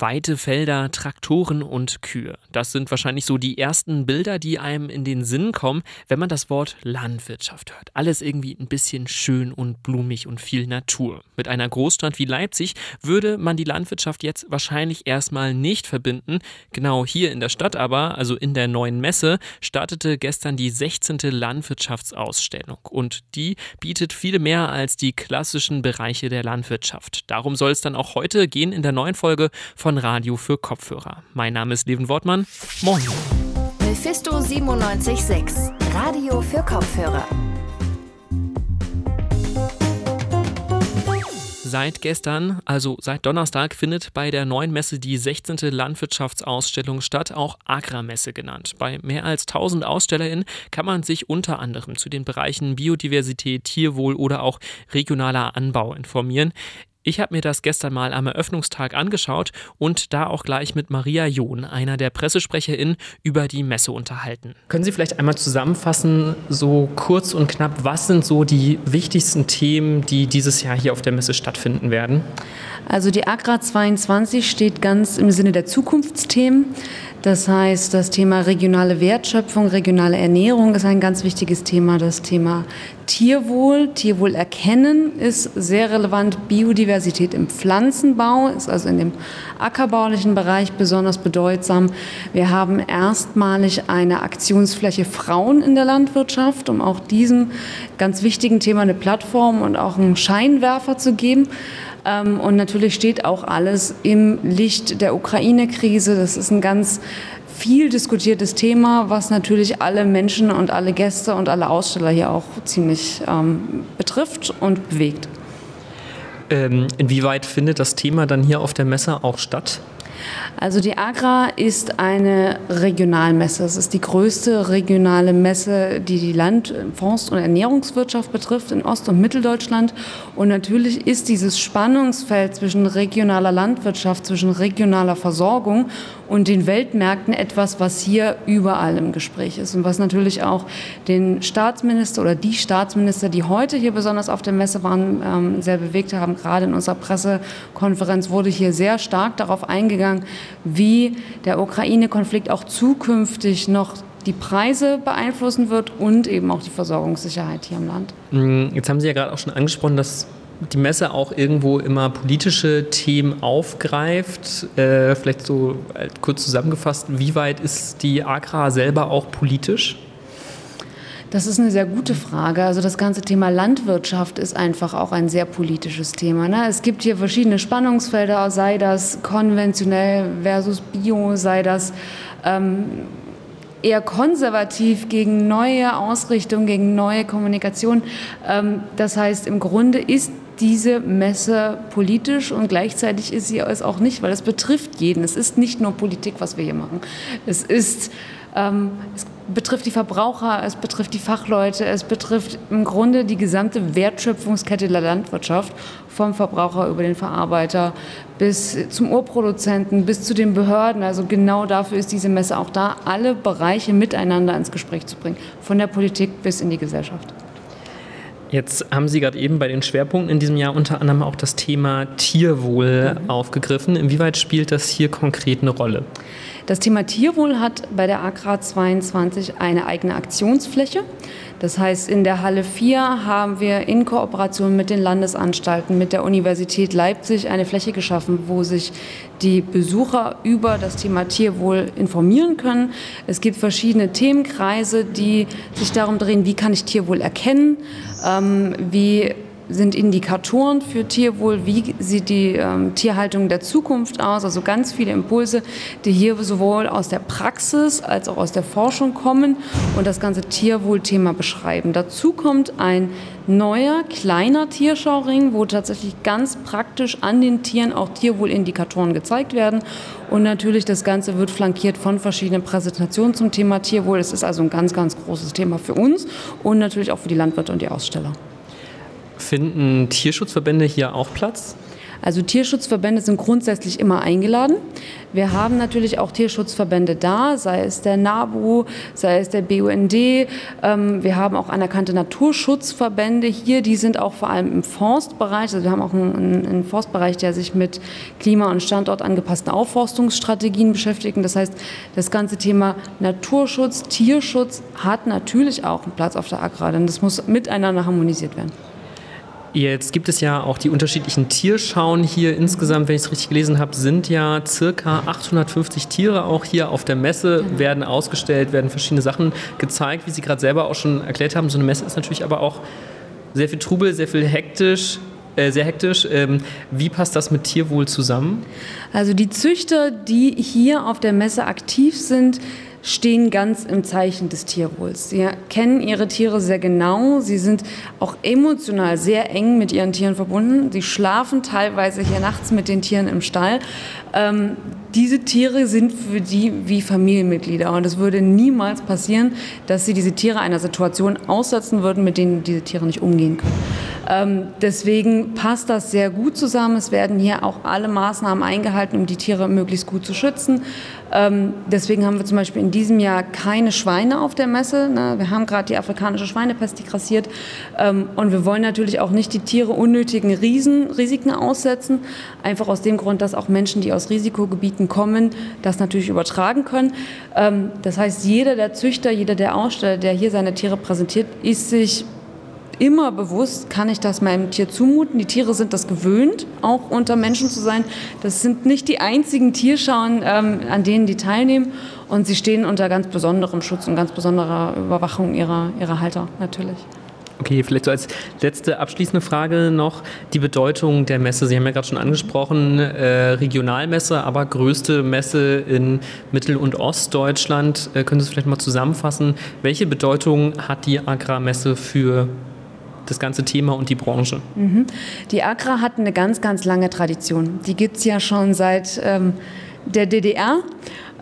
Weite Felder, Traktoren und Kühe. Das sind wahrscheinlich so die ersten Bilder, die einem in den Sinn kommen, wenn man das Wort Landwirtschaft hört. Alles irgendwie ein bisschen schön und blumig und viel Natur. Mit einer Großstadt wie Leipzig würde man die Landwirtschaft jetzt wahrscheinlich erstmal nicht verbinden. Genau hier in der Stadt aber, also in der neuen Messe, startete gestern die 16. Landwirtschaftsausstellung. Und die bietet viele mehr als die klassischen Bereiche der Landwirtschaft. Darum soll es dann auch heute gehen in der neuen Folge von Radio für Kopfhörer. Mein Name ist Levin Wortmann. Moin. Mephisto 976, Radio für Kopfhörer. Seit gestern, also seit Donnerstag, findet bei der neuen Messe die 16. Landwirtschaftsausstellung statt, auch Agramesse genannt. Bei mehr als 1000 AusstellerInnen kann man sich unter anderem zu den Bereichen Biodiversität, Tierwohl oder auch regionaler Anbau informieren. Ich habe mir das gestern mal am Eröffnungstag angeschaut und da auch gleich mit Maria John, einer der PressesprecherInnen, über die Messe unterhalten. Können Sie vielleicht einmal zusammenfassen, so kurz und knapp, was sind so die wichtigsten Themen, die dieses Jahr hier auf der Messe stattfinden werden? Also die Agra 22 steht ganz im Sinne der Zukunftsthemen. Das heißt, das Thema regionale Wertschöpfung, regionale Ernährung ist ein ganz wichtiges Thema. Das Thema Tierwohl, Tierwohl erkennen ist sehr relevant. Biodiversität im Pflanzenbau ist also in dem ackerbaulichen Bereich besonders bedeutsam. Wir haben erstmalig eine Aktionsfläche Frauen in der Landwirtschaft, um auch diesem ganz wichtigen Thema eine Plattform und auch einen Scheinwerfer zu geben. Ähm, und natürlich steht auch alles im Licht der Ukraine-Krise. Das ist ein ganz viel diskutiertes Thema, was natürlich alle Menschen und alle Gäste und alle Aussteller hier auch ziemlich ähm, betrifft und bewegt. Ähm, inwieweit findet das Thema dann hier auf der Messe auch statt? Also die Agra ist eine Regionalmesse. Es ist die größte regionale Messe, die die Land-, Forst- und Ernährungswirtschaft betrifft in Ost- und Mitteldeutschland. Und natürlich ist dieses Spannungsfeld zwischen regionaler Landwirtschaft, zwischen regionaler Versorgung und den Weltmärkten etwas, was hier überall im Gespräch ist und was natürlich auch den Staatsminister oder die Staatsminister, die heute hier besonders auf der Messe waren, ähm, sehr bewegt haben. Gerade in unserer Pressekonferenz wurde hier sehr stark darauf eingegangen, wie der Ukraine-Konflikt auch zukünftig noch die Preise beeinflussen wird und eben auch die Versorgungssicherheit hier im Land. Mm, jetzt haben Sie ja gerade auch schon angesprochen, dass die Messe auch irgendwo immer politische Themen aufgreift. Äh, vielleicht so kurz zusammengefasst, wie weit ist die Agra selber auch politisch? Das ist eine sehr gute Frage. Also das ganze Thema Landwirtschaft ist einfach auch ein sehr politisches Thema. Ne? Es gibt hier verschiedene Spannungsfelder, sei das konventionell versus bio, sei das ähm, eher konservativ gegen neue Ausrichtungen, gegen neue Kommunikation. Ähm, das heißt, im Grunde ist diese Messe politisch und gleichzeitig ist sie es auch nicht, weil es betrifft jeden. Es ist nicht nur Politik, was wir hier machen. Es ist, es betrifft die Verbraucher, es betrifft die Fachleute, es betrifft im Grunde die gesamte Wertschöpfungskette der Landwirtschaft, vom Verbraucher über den Verarbeiter bis zum Urproduzenten, bis zu den Behörden. Also genau dafür ist diese Messe auch da, alle Bereiche miteinander ins Gespräch zu bringen, von der Politik bis in die Gesellschaft. Jetzt haben Sie gerade eben bei den Schwerpunkten in diesem Jahr unter anderem auch das Thema Tierwohl mhm. aufgegriffen. Inwieweit spielt das hier konkret eine Rolle? Das Thema Tierwohl hat bei der Agra 22 eine eigene Aktionsfläche. Das heißt, in der Halle 4 haben wir in Kooperation mit den Landesanstalten, mit der Universität Leipzig eine Fläche geschaffen, wo sich die Besucher über das Thema Tierwohl informieren können. Es gibt verschiedene Themenkreise, die sich darum drehen, wie kann ich Tierwohl erkennen, ähm, wie sind Indikatoren für Tierwohl, wie sieht die ähm, Tierhaltung der Zukunft aus, also ganz viele Impulse, die hier sowohl aus der Praxis als auch aus der Forschung kommen und das ganze Tierwohlthema beschreiben. Dazu kommt ein neuer, kleiner Tierschauring, wo tatsächlich ganz praktisch an den Tieren auch Tierwohlindikatoren gezeigt werden. Und natürlich das Ganze wird flankiert von verschiedenen Präsentationen zum Thema Tierwohl. Es ist also ein ganz, ganz großes Thema für uns und natürlich auch für die Landwirte und die Aussteller. Finden Tierschutzverbände hier auch Platz? Also Tierschutzverbände sind grundsätzlich immer eingeladen. Wir haben natürlich auch Tierschutzverbände da, sei es der NABU, sei es der BUND. Ähm, wir haben auch anerkannte Naturschutzverbände hier, die sind auch vor allem im Forstbereich. Also wir haben auch einen, Forstbereich, der sich mit klima- und standortangepassten Aufforstungsstrategien beschäftigt. Das heißt, das ganze Thema Naturschutz, Tierschutz hat natürlich auch einen Platz auf der Agra, denn das muss miteinander harmonisiert werden. Jetzt gibt es ja auch die unterschiedlichen Tierschauen hier. Insgesamt, wenn ich es richtig gelesen habe, sind ja circa 850 Tiere auch hier auf der Messe, werden ausgestellt, werden verschiedene Sachen gezeigt, wie Sie gerade selber auch schon erklärt haben. So eine Messe ist natürlich aber auch sehr viel Trubel, sehr viel hektisch. Äh, sehr hektisch. Ähm, wie passt das mit Tierwohl zusammen? Also die Züchter, die hier auf der Messe aktiv sind, stehen ganz im Zeichen des Tierwohls. Sie kennen ihre Tiere sehr genau. Sie sind auch emotional sehr eng mit ihren Tieren verbunden. Sie schlafen teilweise hier nachts mit den Tieren im Stall. Ähm, diese Tiere sind für die wie Familienmitglieder. Und es würde niemals passieren, dass sie diese Tiere einer Situation aussetzen würden, mit denen diese Tiere nicht umgehen können. Ähm, deswegen passt das sehr gut zusammen. Es werden hier auch alle Maßnahmen eingehalten, um die Tiere möglichst gut zu schützen. Ähm, deswegen haben wir zum Beispiel in diesem Jahr keine Schweine auf der Messe. Ne? Wir haben gerade die afrikanische Schweinepest, die grassiert. Ähm, und wir wollen natürlich auch nicht die Tiere unnötigen Riesen, Risiken aussetzen. Einfach aus dem Grund, dass auch Menschen, die aus Risikogebieten kommen, das natürlich übertragen können. Ähm, das heißt, jeder der Züchter, jeder der Aussteller, der hier seine Tiere präsentiert, ist sich immer bewusst, kann ich das meinem Tier zumuten. Die Tiere sind das gewöhnt, auch unter Menschen zu sein. Das sind nicht die einzigen Tierschauen, ähm, an denen die teilnehmen. Und sie stehen unter ganz besonderem Schutz und ganz besonderer Überwachung ihrer, ihrer Halter natürlich. Okay, vielleicht so als letzte abschließende Frage noch die Bedeutung der Messe. Sie haben ja gerade schon angesprochen, äh, Regionalmesse, aber größte Messe in Mittel- und Ostdeutschland. Äh, können Sie es vielleicht mal zusammenfassen? Welche Bedeutung hat die Agrarmesse für das ganze Thema und die Branche? Mhm. Die Agra hat eine ganz, ganz lange Tradition. Die gibt es ja schon seit ähm, der DDR.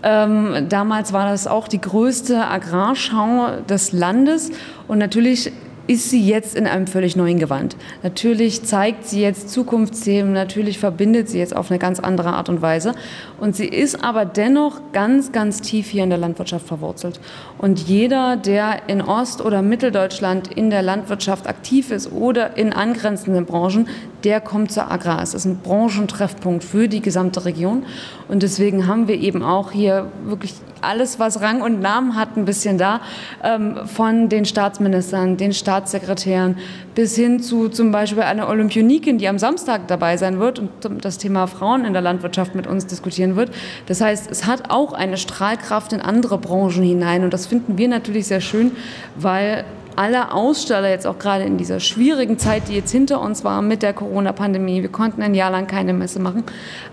Ähm, damals war das auch die größte Agrarschau des Landes. Und natürlich ist sie jetzt in einem völlig neuen Gewand. Natürlich zeigt sie jetzt Zukunftsthemen, natürlich verbindet sie jetzt auf eine ganz andere Art und Weise. Und sie ist aber dennoch ganz, ganz tief hier in der Landwirtschaft verwurzelt. Und jeder, der in Ost- oder Mitteldeutschland in der Landwirtschaft aktiv ist oder in angrenzenden Branchen, der kommt zur Agrar. Es ist ein Branchentreffpunkt für die gesamte Region. Und deswegen haben wir eben auch hier wirklich alles, was Rang und Namen hat, ein bisschen da, ähm, von den Staatsministern, den Staatssekretären bis hin zu zum Beispiel einer Olympionikin, die am Samstag dabei sein wird und das Thema Frauen in der Landwirtschaft mit uns diskutieren wird. Das heißt, es hat auch eine Strahlkraft in andere Branchen hinein und das finden wir natürlich sehr schön, weil alle Aussteller jetzt auch gerade in dieser schwierigen Zeit, die jetzt hinter uns war mit der Corona-Pandemie, wir konnten ein Jahr lang keine Messe machen,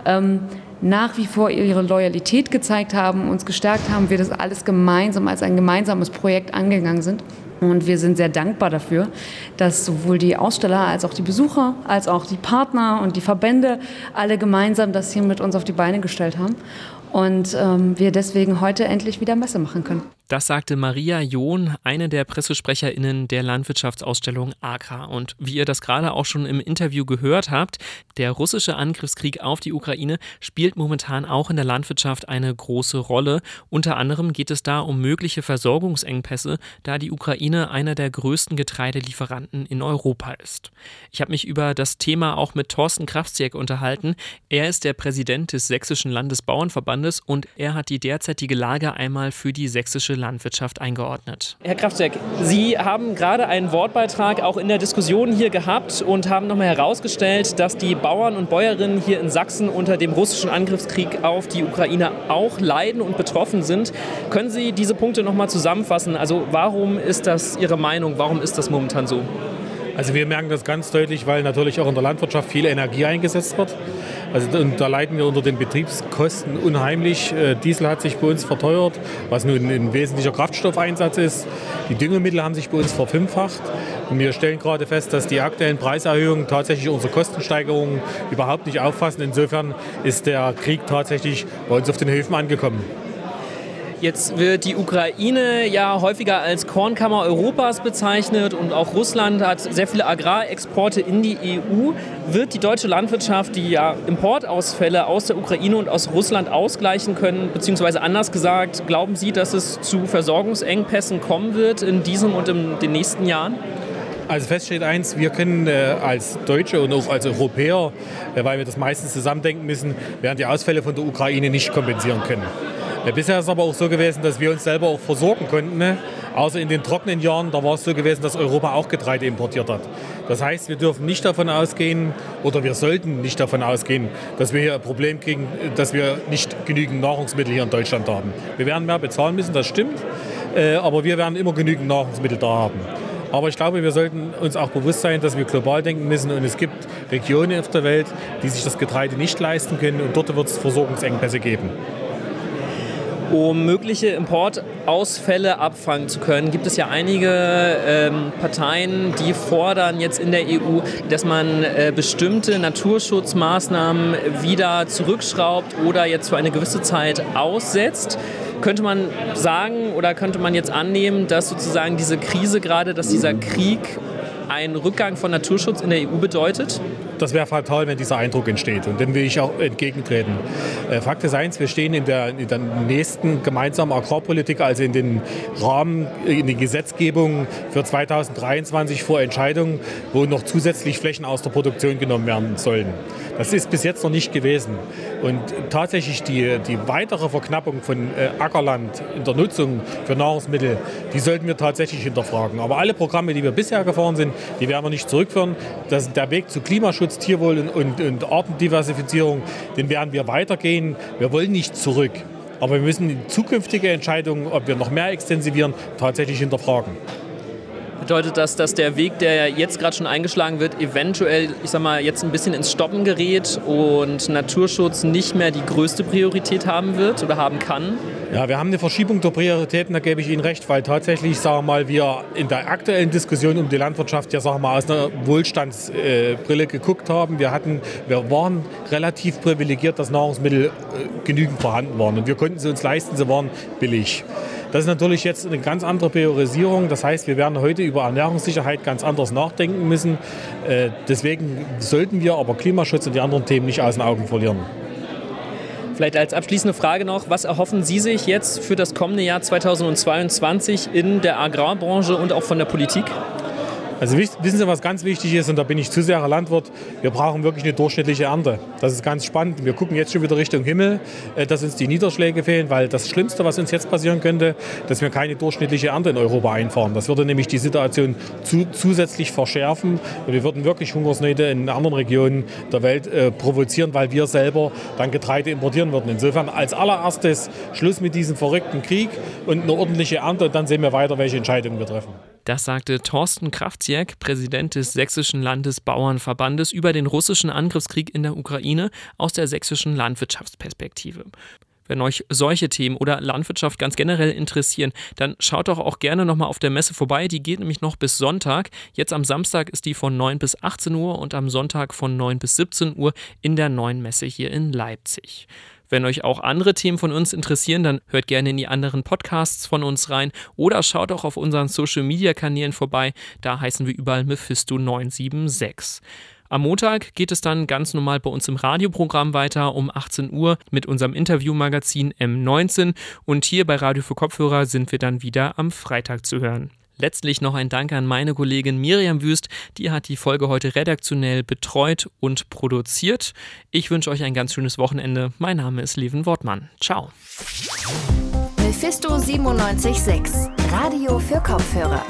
ähm, nach wie vor ihre Loyalität gezeigt haben, uns gestärkt haben, wir das alles gemeinsam als ein gemeinsames Projekt angegangen sind. Und wir sind sehr dankbar dafür, dass sowohl die Aussteller als auch die Besucher, als auch die Partner und die Verbände alle gemeinsam das hier mit uns auf die Beine gestellt haben und ähm, wir deswegen heute endlich wieder Messe machen können. Das sagte Maria John, eine der PressesprecherInnen der Landwirtschaftsausstellung Agra. Und wie ihr das gerade auch schon im Interview gehört habt, der russische Angriffskrieg auf die Ukraine spielt momentan auch in der Landwirtschaft eine große Rolle. Unter anderem geht es da um mögliche Versorgungsengpässe, da die Ukraine einer der größten Getreidelieferanten in Europa ist. Ich habe mich über das Thema auch mit Thorsten Kraftsiek unterhalten. Er ist der Präsident des Sächsischen Landesbauernverbandes und er hat die derzeitige Lage einmal für die sächsische Landwirtschaft eingeordnet. Herr Kraftwerk, Sie haben gerade einen Wortbeitrag auch in der Diskussion hier gehabt und haben nochmal herausgestellt, dass die Bauern und Bäuerinnen hier in Sachsen unter dem russischen Angriffskrieg auf die Ukraine auch leiden und betroffen sind. Können Sie diese Punkte nochmal zusammenfassen? Also warum ist das Ihre Meinung? Warum ist das momentan so? Also wir merken das ganz deutlich, weil natürlich auch in der Landwirtschaft viel Energie eingesetzt wird. Also da leiden wir unter den Betriebskosten unheimlich. Äh, Diesel hat sich bei uns verteuert, was nun ein wesentlicher Kraftstoffeinsatz ist. Die Düngemittel haben sich bei uns verfünffacht. Und wir stellen gerade fest, dass die aktuellen Preiserhöhungen tatsächlich unsere Kostensteigerungen überhaupt nicht auffassen. Insofern ist der Krieg tatsächlich bei uns auf den Höfen angekommen. Jetzt wird die Ukraine ja häufiger als Kornkammer Europas bezeichnet und auch Russland hat sehr viele Agrarexporte in die EU. Wird die deutsche Landwirtschaft die ja Importausfälle aus der Ukraine und aus Russland ausgleichen können? Beziehungsweise anders gesagt, glauben Sie, dass es zu Versorgungsengpässen kommen wird in diesem und in den nächsten Jahren? Also fest steht eins, wir können äh, als Deutsche und auch als Europäer, äh, weil wir das meistens zusammendenken müssen, werden die Ausfälle von der Ukraine nicht kompensieren können. Ja, bisher ist es aber auch so gewesen, dass wir uns selber auch versorgen konnten. Ne? Außer in den trockenen Jahren, da war es so gewesen, dass Europa auch Getreide importiert hat. Das heißt, wir dürfen nicht davon ausgehen, oder wir sollten nicht davon ausgehen, dass wir hier ein Problem kriegen, dass wir nicht genügend Nahrungsmittel hier in Deutschland haben. Wir werden mehr bezahlen müssen, das stimmt, äh, aber wir werden immer genügend Nahrungsmittel da haben. Aber ich glaube, wir sollten uns auch bewusst sein, dass wir global denken müssen. Und es gibt Regionen auf der Welt, die sich das Getreide nicht leisten können. Und dort wird es Versorgungsengpässe geben. Um mögliche Importausfälle abfangen zu können, gibt es ja einige ähm, Parteien, die fordern jetzt in der EU, dass man äh, bestimmte Naturschutzmaßnahmen wieder zurückschraubt oder jetzt für eine gewisse Zeit aussetzt. Könnte man sagen oder könnte man jetzt annehmen, dass sozusagen diese Krise gerade, dass dieser Krieg einen Rückgang von Naturschutz in der EU bedeutet? Das wäre fatal, wenn dieser Eindruck entsteht. Und dem will ich auch entgegentreten. Äh, Fakt ist eins, wir stehen in der, in der nächsten gemeinsamen Agrarpolitik, also in den Rahmen, in den Gesetzgebungen für 2023 vor Entscheidungen, wo noch zusätzlich Flächen aus der Produktion genommen werden sollen. Das ist bis jetzt noch nicht gewesen. Und tatsächlich die, die weitere Verknappung von äh, Ackerland in der Nutzung für Nahrungsmittel, die sollten wir tatsächlich hinterfragen. Aber alle Programme, die wir bisher gefahren sind, die werden wir nicht zurückführen. Das, der Weg zu Klimaschutz Tierschutz, Tierwohl und, und, und Artendiversifizierung, den werden wir weitergehen. Wir wollen nicht zurück. Aber wir müssen zukünftige Entscheidungen, ob wir noch mehr extensivieren, tatsächlich hinterfragen. Bedeutet das, dass der Weg, der jetzt gerade schon eingeschlagen wird, eventuell, ich sag mal, jetzt ein bisschen ins Stoppen gerät und Naturschutz nicht mehr die größte Priorität haben wird oder haben kann? Ja, wir haben eine Verschiebung der Prioritäten, da gebe ich Ihnen recht, weil tatsächlich, sagen wir mal, wir in der aktuellen Diskussion um die Landwirtschaft ja, sagen wir mal, aus einer Wohlstandsbrille geguckt haben. Wir hatten, wir waren relativ privilegiert, dass Nahrungsmittel äh, genügend vorhanden waren und wir konnten sie uns leisten, sie waren billig. Das ist natürlich jetzt eine ganz andere Priorisierung. Das heißt, wir werden heute über Ernährungssicherheit ganz anders nachdenken müssen. Äh, deswegen sollten wir aber Klimaschutz und die anderen Themen nicht aus den Augen verlieren. Vielleicht als abschließende Frage noch, was erhoffen Sie sich jetzt für das kommende Jahr 2022 in der Agrarbranche und auch von der Politik? Also wissen Sie, was ganz wichtig ist, und da bin ich zu sehr Landwirt, wir brauchen wirklich eine durchschnittliche Ernte. Das ist ganz spannend. Wir gucken jetzt schon wieder Richtung Himmel, äh, dass uns die Niederschläge fehlen, weil das Schlimmste, was uns jetzt passieren könnte, dass wir keine durchschnittliche Ernte in Europa einfahren. Das würde nämlich die Situation zu, zusätzlich verschärfen und wir würden wirklich Hungersnöte in anderen Regionen der Welt äh, provozieren, weil wir selber dann Getreide importieren würden. Insofern als allererstes Schluss mit diesem verrückten Krieg und eine ordentliche Ernte und dann sehen wir weiter, welche Entscheidungen wir treffen. Das sagte Thorsten Kraftsiek, Präsident des Sächsischen Landesbauernverbandes, über den russischen Angriffskrieg in der Ukraine aus der sächsischen Landwirtschaftsperspektive. Wenn euch solche Themen oder Landwirtschaft ganz generell interessieren, dann schaut doch auch gerne nochmal auf der Messe vorbei. Die geht nämlich noch bis Sonntag. Jetzt am Samstag ist die von 9 bis 18 Uhr und am Sonntag von 9 bis 17 Uhr in der neuen Messe hier in Leipzig. Wenn euch auch andere Themen von uns interessieren, dann hört gerne in die anderen Podcasts von uns rein oder schaut auch auf unseren Social Media Kanälen vorbei. Da heißen wir überall Mephisto976. Am Montag geht es dann ganz normal bei uns im Radioprogramm weiter um 18 Uhr mit unserem Interviewmagazin M19 und hier bei Radio für Kopfhörer sind wir dann wieder am Freitag zu hören. Letztlich noch ein Dank an meine Kollegin Miriam Wüst, die hat die Folge heute redaktionell betreut und produziert. Ich wünsche euch ein ganz schönes Wochenende. Mein Name ist Leven Wortmann. Ciao. Mephisto 976, Radio für Kopfhörer.